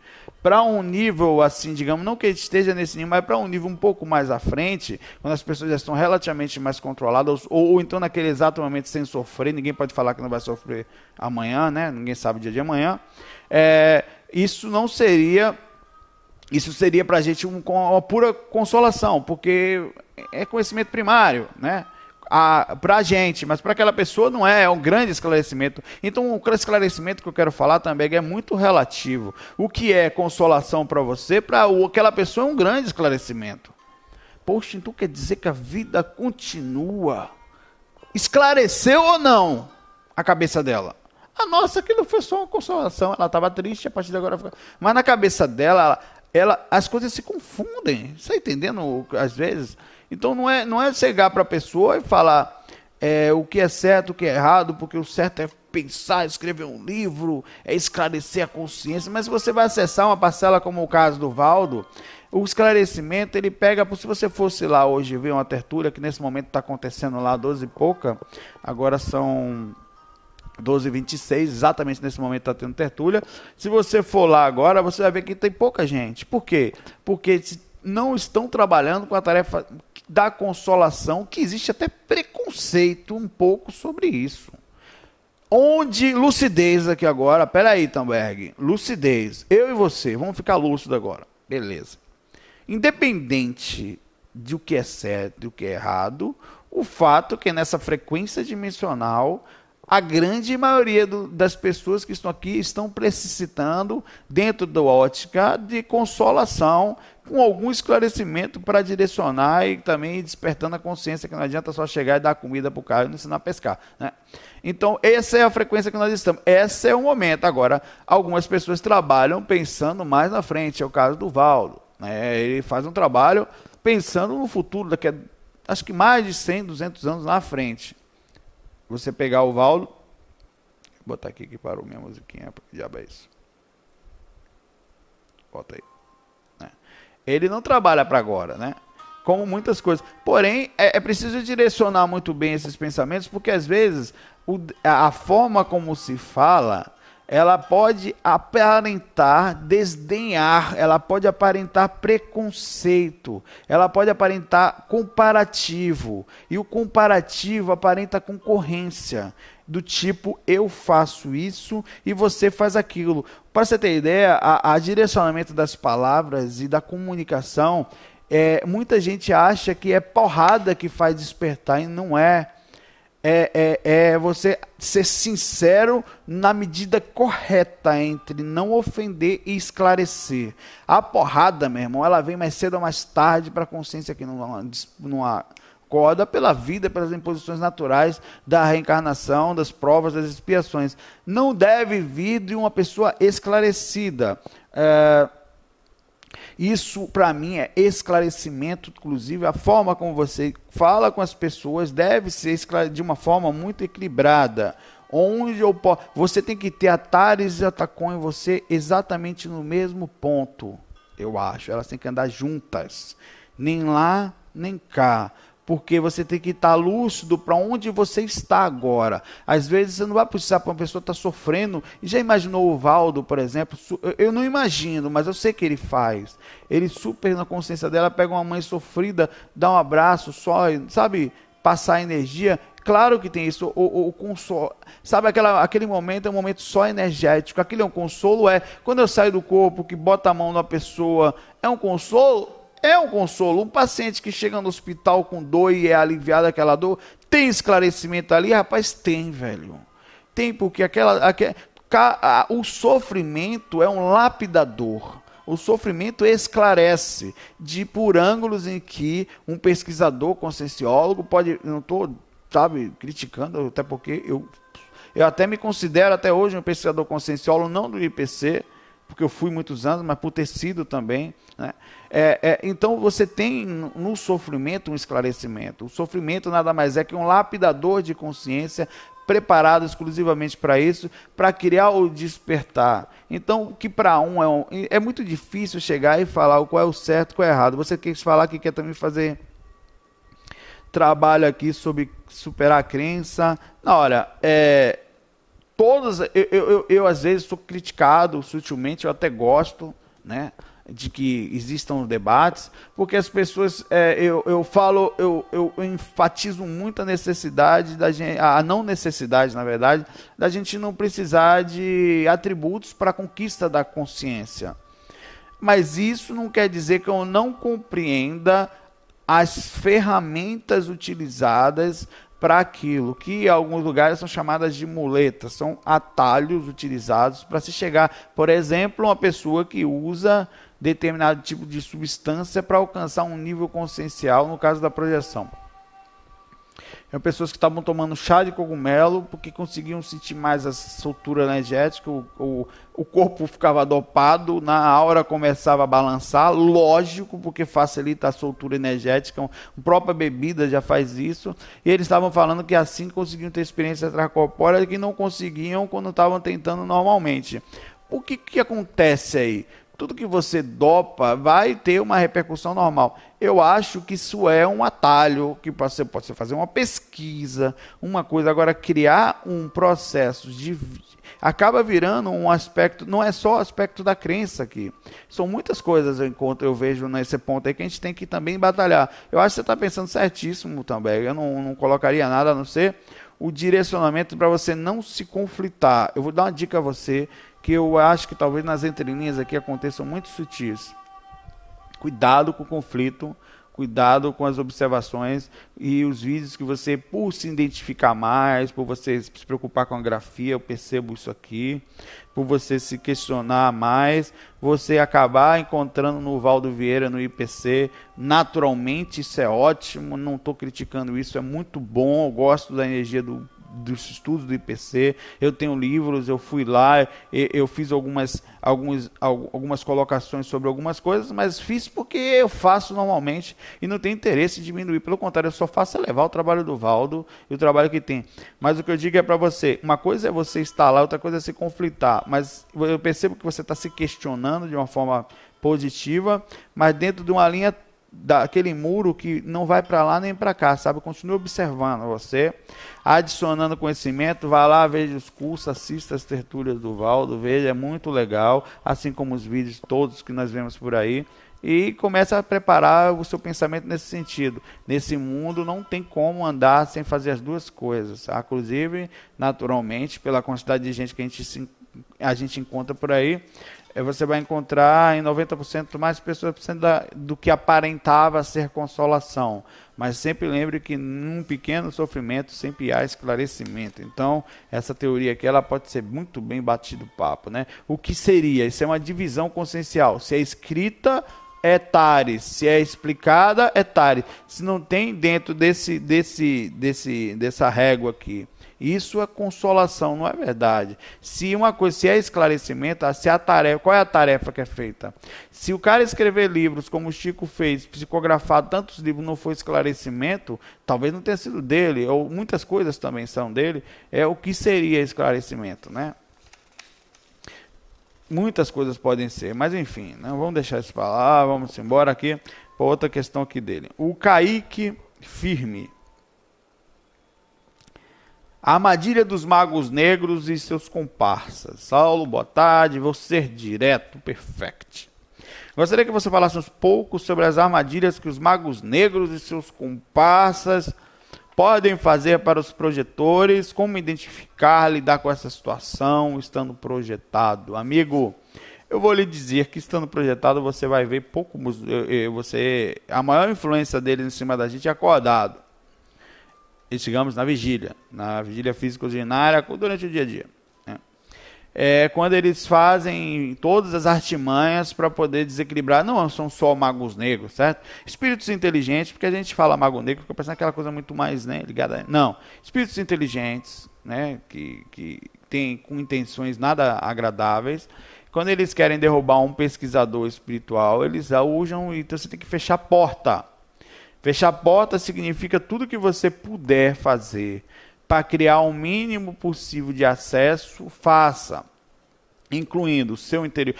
para um nível assim, digamos, não que ele esteja nesse nível, mas para um nível um pouco mais à frente, quando as pessoas já estão relativamente mais controladas, ou, ou, então naquele exato momento sem sofrer, ninguém pode falar que não vai sofrer amanhã, né? Ninguém sabe o dia de amanhã. É, isso não seria. Isso seria para a gente um, uma pura consolação, porque é conhecimento primário, né? Para a gente, mas para aquela pessoa não é, é um grande esclarecimento. Então, o esclarecimento que eu quero falar também é muito relativo. O que é consolação para você, para aquela pessoa é um grande esclarecimento. Poxa, então quer dizer que a vida continua. Esclareceu ou não a cabeça dela? A nossa, aquilo foi só uma consolação. Ela estava triste, a partir de agora. Mas na cabeça dela, ela, ela, as coisas se confundem. Você está entendendo? Às vezes. Então não é, não é chegar para a pessoa e falar é, o que é certo, o que é errado, porque o certo é pensar, escrever um livro, é esclarecer a consciência. Mas se você vai acessar uma parcela como o caso do Valdo, o esclarecimento ele pega, se você fosse lá hoje ver uma tertúlia, que nesse momento está acontecendo lá 12 e pouca, agora são 12 e 26, exatamente nesse momento está tendo tertúlia. Se você for lá agora, você vai ver que tem pouca gente. Por quê? Porque não estão trabalhando com a tarefa da consolação, que existe até preconceito um pouco sobre isso. Onde lucidez aqui agora, peraí, Tamberg, lucidez, eu e você, vamos ficar lúcido agora, beleza. Independente de o que é certo e o que é errado, o fato é que nessa frequência dimensional a grande maioria do, das pessoas que estão aqui estão necessitando, dentro da ótica, de consolação, com algum esclarecimento para direcionar e também despertando a consciência que não adianta só chegar e dar comida para o cara e não ensinar a pescar. Né? Então, essa é a frequência que nós estamos. Esse é o momento. Agora, algumas pessoas trabalham pensando mais na frente. É o caso do Valdo. Né? Ele faz um trabalho pensando no futuro, daqui a, acho que mais de 100, 200 anos na frente você pegar o Valdo, vou botar aqui que parou minha musiquinha, que diabo é isso? Bota aí. Né? Ele não trabalha para agora, né? Como muitas coisas. Porém, é, é, preciso direcionar muito bem esses pensamentos, porque às vezes o, a forma como se fala ela pode aparentar desdenhar, ela pode aparentar preconceito, ela pode aparentar comparativo, e o comparativo aparenta concorrência, do tipo eu faço isso e você faz aquilo. Para você ter ideia, a, a direcionamento das palavras e da comunicação, é, muita gente acha que é porrada que faz despertar e não é é, é, é você ser sincero na medida correta entre não ofender e esclarecer. A porrada, meu irmão, ela vem mais cedo ou mais tarde para a consciência que não, não acorda pela vida, pelas imposições naturais da reencarnação, das provas, das expiações. Não deve vir de uma pessoa esclarecida. É, isso, para mim, é esclarecimento, inclusive, a forma como você fala com as pessoas deve ser de uma forma muito equilibrada. Onde eu posso. Você tem que ter a Tares e a Tacon em você exatamente no mesmo ponto, eu acho. Elas têm que andar juntas. Nem lá, nem cá porque você tem que estar lúcido para onde você está agora. Às vezes você não vai precisar para uma pessoa estar tá sofrendo. Já imaginou o Valdo, por exemplo? Eu não imagino, mas eu sei que ele faz. Ele super na consciência dela pega uma mãe sofrida, dá um abraço, só, sabe? Passar energia. Claro que tem isso. O, o, o consolo, sabe aquela, aquele momento é um momento só energético. Aquele é um consolo é quando eu saio do corpo, que bota a mão na pessoa, é um consolo. É um consolo. Um paciente que chega no hospital com dor e é aliviado daquela dor, tem esclarecimento ali, rapaz, tem, velho. Tem porque aquela, aquela o sofrimento é um lapidador. O sofrimento esclarece de por ângulos em que um pesquisador conscienciólogo pode, não estou sabe, criticando, até porque eu, eu até me considero até hoje um pesquisador conscienciólogo, não do IPC, porque eu fui muitos anos, mas por ter sido também. Né? É, é, então você tem no sofrimento um esclarecimento. O sofrimento nada mais é que um lapidador de consciência preparado exclusivamente para isso, para criar o despertar. Então, o que para um é, um é muito difícil chegar e falar qual é o certo, qual é o errado. Você quer falar que quer também fazer trabalho aqui sobre superar a crença. Na hora, é, todas, eu, eu, eu, eu às vezes sou criticado sutilmente, eu até gosto, né? De que existam debates, porque as pessoas, é, eu, eu falo, eu, eu, enfatizo muito a necessidade, da gente, a não necessidade, na verdade, da gente não precisar de atributos para a conquista da consciência. Mas isso não quer dizer que eu não compreenda as ferramentas utilizadas para aquilo, que em alguns lugares são chamadas de muletas, são atalhos utilizados para se chegar, por exemplo, uma pessoa que usa determinado tipo de substância para alcançar um nível consciencial, no caso da projeção. Eram pessoas que estavam tomando chá de cogumelo porque conseguiam sentir mais a soltura energética, o, o, o corpo ficava dopado, na aura começava a balançar, lógico, porque facilita a soltura energética, a própria bebida já faz isso, e eles estavam falando que assim conseguiam ter experiência extracorpórea que não conseguiam quando estavam tentando normalmente. O que, que acontece aí? Tudo que você dopa vai ter uma repercussão normal. Eu acho que isso é um atalho que você pode fazer uma pesquisa, uma coisa. Agora, criar um processo de. acaba virando um aspecto, não é só o aspecto da crença aqui. São muitas coisas eu encontro, eu vejo nesse ponto aí que a gente tem que também batalhar. Eu acho que você está pensando certíssimo também. Eu não, não colocaria nada a não ser o direcionamento para você não se conflitar. Eu vou dar uma dica a você que eu acho que talvez nas entrelinhas aqui aconteçam muito sutis. Cuidado com o conflito, cuidado com as observações e os vídeos que você, por se identificar mais, por você se preocupar com a grafia, eu percebo isso aqui, por você se questionar mais, você acabar encontrando no Valdo Vieira, no IPC, naturalmente, isso é ótimo, não estou criticando isso, é muito bom, eu gosto da energia do dos estudos do IPC, eu tenho livros, eu fui lá, eu fiz algumas, alguns, algumas colocações sobre algumas coisas, mas fiz porque eu faço normalmente e não tenho interesse em diminuir. Pelo contrário, eu só faço levar o trabalho do Valdo e o trabalho que tem. Mas o que eu digo é para você: uma coisa é você estar lá, outra coisa é se conflitar. Mas eu percebo que você está se questionando de uma forma positiva, mas dentro de uma linha daquele muro que não vai para lá nem para cá, sabe? Continue observando você, adicionando conhecimento, vá lá, veja os cursos, assista as tertúlias do Valdo, veja, é muito legal, assim como os vídeos todos que nós vemos por aí. E começa a preparar o seu pensamento nesse sentido. Nesse mundo não tem como andar sem fazer as duas coisas. Tá? Inclusive, naturalmente, pela quantidade de gente que a gente, a gente encontra por aí, você vai encontrar em 90% mais pessoas do que aparentava ser consolação. Mas sempre lembre que num pequeno sofrimento sempre há esclarecimento. Então, essa teoria aqui ela pode ser muito bem batido papo. Né? O que seria? Isso é uma divisão consciencial. Se é escrita, é Tares. Se é explicada, é Tares. Se não tem dentro desse, desse, desse, dessa régua aqui isso é consolação, não é verdade. Se uma coisa, se é esclarecimento, se a tarefa, qual é a tarefa que é feita? Se o cara escrever livros como o Chico fez, psicografar tantos livros não foi esclarecimento, talvez não tenha sido dele, ou muitas coisas também são dele, é o que seria esclarecimento, né? Muitas coisas podem ser, mas enfim, não né? vamos deixar isso para lá, vamos embora aqui para outra questão aqui dele. O Kaique Firme a armadilha dos magos negros e seus comparsas. Saulo, boa tarde, vou ser direto, perfect. Gostaria que você falasse um pouco sobre as armadilhas que os magos negros e seus comparsas podem fazer para os projetores, como identificar, lidar com essa situação estando projetado. Amigo, eu vou lhe dizer que estando projetado você vai ver pouco você a maior influência dele em cima da gente é acordado. E chegamos na vigília, na vigília física ordinária durante o dia a dia é, quando eles fazem todas as artimanhas para poder desequilibrar. Não são só magos negros, certo? Espíritos inteligentes, porque a gente fala mago negro, fica pensando aquela coisa muito mais né, ligada. A... Não, espíritos inteligentes, né, que, que têm com intenções nada agradáveis. Quando eles querem derrubar um pesquisador espiritual, eles usam, então você tem que fechar a porta. Fechar a porta significa tudo que você puder fazer para criar o mínimo possível de acesso, faça, incluindo o seu interior.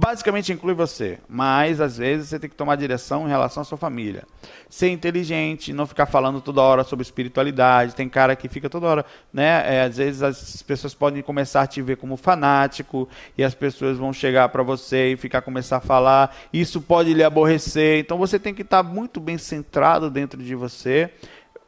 Basicamente inclui você, mas às vezes você tem que tomar direção em relação à sua família. Ser inteligente, não ficar falando toda hora sobre espiritualidade. Tem cara que fica toda hora, né? É, às vezes as pessoas podem começar a te ver como fanático e as pessoas vão chegar para você e ficar começar a falar. Isso pode lhe aborrecer. Então você tem que estar muito bem centrado dentro de você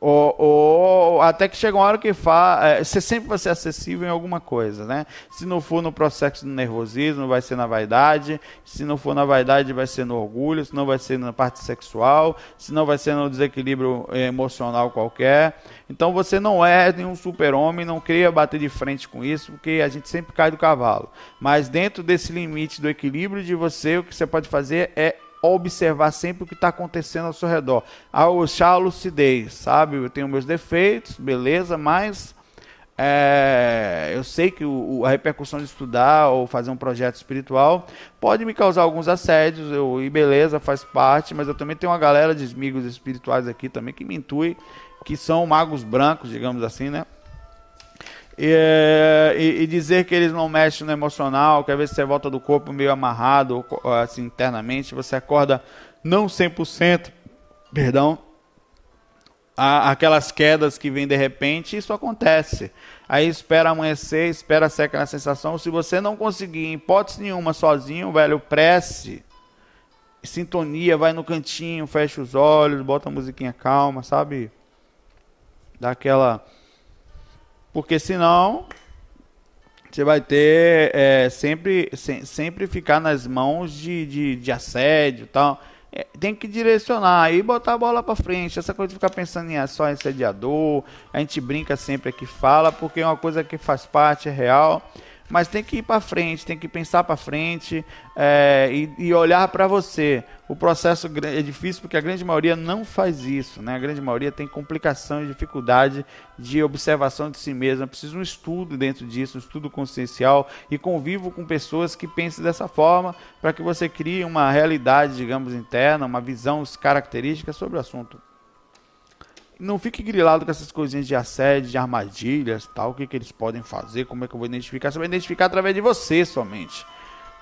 ou, ou, até que chega uma hora que fala, é, você sempre vai ser acessível em alguma coisa, né? Se não for no processo do nervosismo, vai ser na vaidade. Se não for na vaidade, vai ser no orgulho. Se não vai ser na parte sexual. Se não vai ser no desequilíbrio emocional qualquer. Então você não é nenhum super-homem, não queria bater de frente com isso, porque a gente sempre cai do cavalo. Mas dentro desse limite do equilíbrio de você, o que você pode fazer é observar sempre o que está acontecendo ao seu redor. Achar a lucidez, sabe? Eu tenho meus defeitos, beleza, mas é, eu sei que o, a repercussão de estudar ou fazer um projeto espiritual pode me causar alguns assédios, eu, e beleza, faz parte, mas eu também tenho uma galera de amigos espirituais aqui também que me intui, que são magos brancos, digamos assim, né? E, e, e, dizer que eles não mexem no emocional, que às vezes você volta do corpo meio amarrado, assim, internamente, você acorda não 100%, perdão, a, aquelas quedas que vêm de repente, isso acontece. Aí espera amanhecer, espera ser aquela sensação. Se você não conseguir, em hipótese nenhuma, sozinho, velho, prece, sintonia, vai no cantinho, fecha os olhos, bota a musiquinha calma, sabe? Dá aquela porque senão você vai ter é, sempre, se, sempre ficar nas mãos de, de, de assédio e tal. É, tem que direcionar e botar a bola para frente. Essa coisa de ficar pensando em só assediador, a gente brinca sempre aqui, fala, porque é uma coisa que faz parte, é real mas tem que ir para frente, tem que pensar para frente é, e, e, olhar para você. O processo é difícil porque a grande maioria não faz isso, né? A grande maioria tem complicação e dificuldade de observação de si mesma. Precisa um estudo dentro disso, um estudo consciencial e convivo com pessoas que pensem dessa forma para que você crie uma realidade, digamos, interna, uma visão característica sobre o assunto não fique grilado com essas coisinhas de assédio, de armadilhas, tal, o que, que eles podem fazer, como é que eu vou identificar? Você vai identificar através de você somente.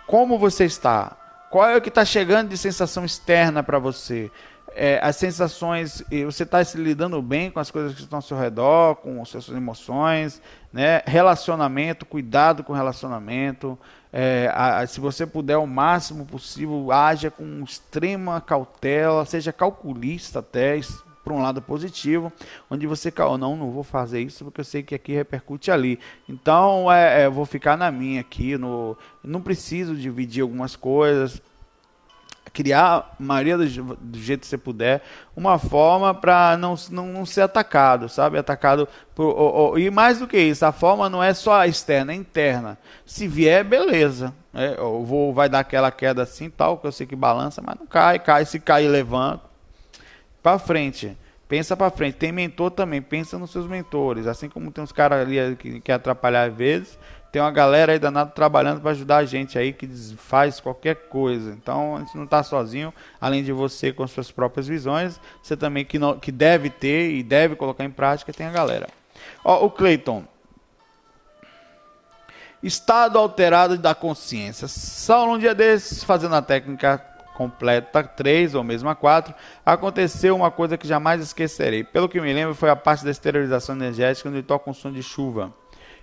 Como você está? Qual é o que está chegando de sensação externa para você? É, as sensações, você está se lidando bem com as coisas que estão ao seu redor, com as suas emoções, né? relacionamento, cuidado com relacionamento. É, a, a, se você puder o máximo possível, haja com extrema cautela, seja calculista até, para um lado positivo, onde você, oh, não, não vou fazer isso porque eu sei que aqui repercute ali. Então, é, é vou ficar na minha aqui, no, não preciso dividir algumas coisas, criar, maioria do, do, jeito que você puder, uma forma para não, não, não, ser atacado, sabe? Atacado por, oh, oh, e mais do que isso, a forma não é só externa, é interna. Se vier, beleza. É, eu vou, vai dar aquela queda assim, tal, que eu sei que balança, mas não cai, cai, se cair, levanta para frente. Pensa para frente. Tem mentor também, pensa nos seus mentores. Assim como tem uns caras ali que quer atrapalhar às vezes, tem uma galera aí danada trabalhando para ajudar a gente aí que faz qualquer coisa. Então a gente não está sozinho, além de você com suas próprias visões, você também que, não, que deve ter e deve colocar em prática, tem a galera. Ó, o Clayton. Estado alterado da consciência. Só um dia desses, fazendo a técnica completa 3 ou mesmo a 4, aconteceu uma coisa que jamais esquecerei. Pelo que me lembro, foi a parte da esterilização energética onde toca um som de chuva.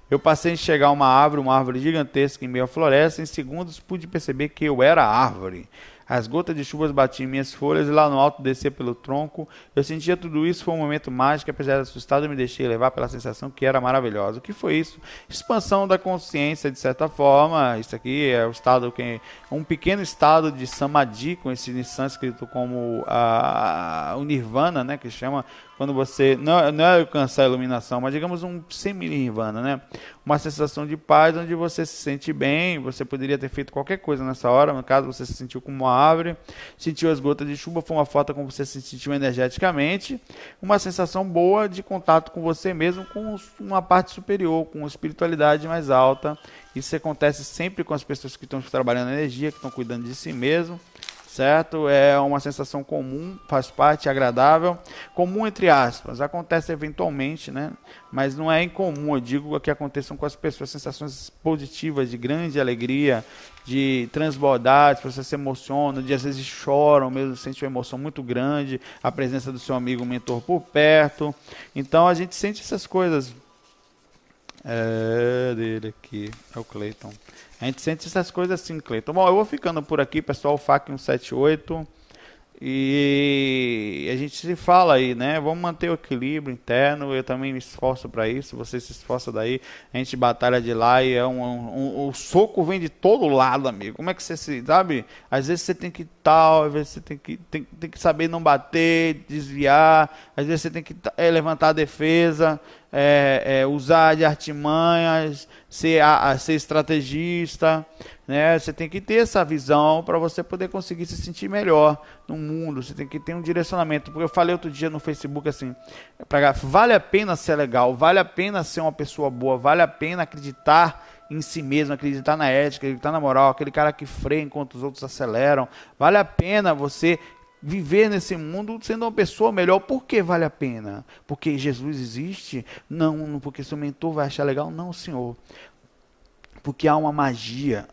Eu passei a enxergar uma árvore, uma árvore gigantesca em meio à floresta. Em segundos pude perceber que eu era a árvore. As gotas de chuvas batiam minhas folhas e lá no alto descia pelo tronco. Eu sentia tudo isso, foi um momento mágico, apesar de assustado, eu me deixei levar pela sensação que era maravilhosa. O que foi isso? Expansão da consciência, de certa forma. Isso aqui é o estado que um pequeno estado de samadhi, conhecido em sânscrito como a, o nirvana, né, que chama quando você não, não é alcançar a iluminação, mas digamos um semi-nirvana, né? Uma sensação de paz onde você se sente bem, você poderia ter feito qualquer coisa nessa hora, no caso você se sentiu como uma árvore, sentiu as gotas de chuva, foi uma foto como você se sentiu energeticamente, uma sensação boa de contato com você mesmo, com uma parte superior, com uma espiritualidade mais alta. Isso acontece sempre com as pessoas que estão trabalhando energia, que estão cuidando de si mesmo certo? É uma sensação comum, faz parte, agradável, comum entre aspas, acontece eventualmente, né? Mas não é incomum, eu digo que aconteçam com as pessoas sensações positivas de grande alegria, de transbordar, você se emociona, de às vezes choram, mesmo sente uma emoção muito grande, a presença do seu amigo mentor por perto. Então a gente sente essas coisas. É dele aqui, é o Cleiton. A gente sente essas coisas assim, Cleiton. Bom, eu vou ficando por aqui, pessoal. FAC 178. E a gente se fala aí, né? Vamos manter o equilíbrio interno. Eu também me esforço para isso. Você se esforça daí. A gente batalha de lá e é um, um, um, o soco vem de todo lado, amigo. Como é que você se sabe? Às vezes você tem que tal, às vezes você tem que, tem, tem que saber não bater, desviar. Às vezes você tem que é, levantar a defesa é, é, usar de artimanhas, ser, a, a, ser estrategista, né? Você tem que ter essa visão para você poder conseguir se sentir melhor no mundo. Você tem que ter um direcionamento. Porque eu falei outro dia no Facebook assim, pra, vale a pena ser legal, vale a pena ser uma pessoa boa, vale a pena acreditar em si mesmo, acreditar na ética, acreditar na moral, aquele cara que freia enquanto os outros aceleram. Vale a pena você viver nesse mundo sendo uma pessoa melhor. Por que vale a pena? Porque Jesus existe? Não, porque seu mentor vai achar legal? Não, senhor. Porque há uma magia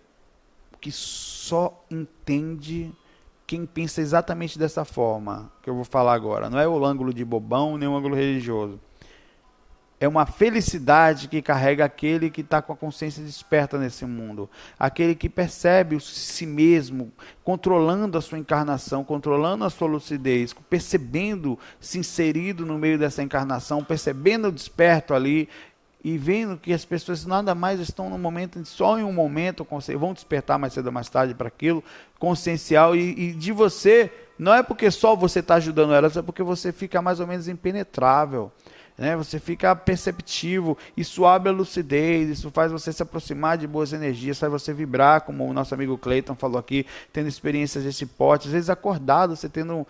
que só entende quem pensa exatamente dessa forma que eu vou falar agora. Não é o ângulo de bobão nem o ângulo religioso é uma felicidade que carrega aquele que está com a consciência desperta nesse mundo. Aquele que percebe si mesmo, controlando a sua encarnação, controlando a sua lucidez, percebendo, se inserido no meio dessa encarnação, percebendo o desperto ali e vendo que as pessoas nada mais estão no momento, só em um momento, vão despertar mais cedo ou mais tarde para aquilo, consciencial, e, e de você, não é porque só você está ajudando elas, é porque você fica mais ou menos impenetrável né? Você fica perceptivo, isso abre a lucidez, isso faz você se aproximar de boas energias, faz você vibrar, como o nosso amigo Clayton falou aqui, tendo experiências desse porte, às vezes acordado, você tendo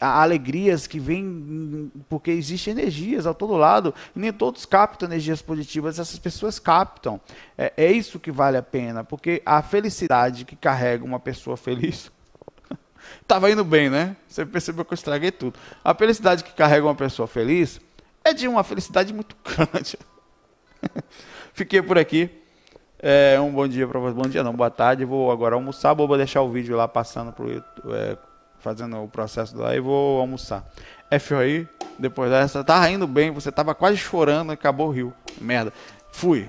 alegrias que vêm porque existem energias ao todo lado, e nem todos captam energias positivas, essas pessoas captam. É, é isso que vale a pena, porque a felicidade que carrega uma pessoa feliz Tava indo bem, né? Você percebeu que eu estraguei tudo. A felicidade que carrega uma pessoa feliz é de uma felicidade muito grande. Fiquei por aqui. É, um bom dia para vocês. Bom dia não, boa tarde. Vou agora almoçar. Vou deixar o vídeo lá passando pro é, fazendo o processo lá e vou almoçar. FOI, depois dessa, tá indo bem, você tava quase chorando acabou o rio. Merda. Fui.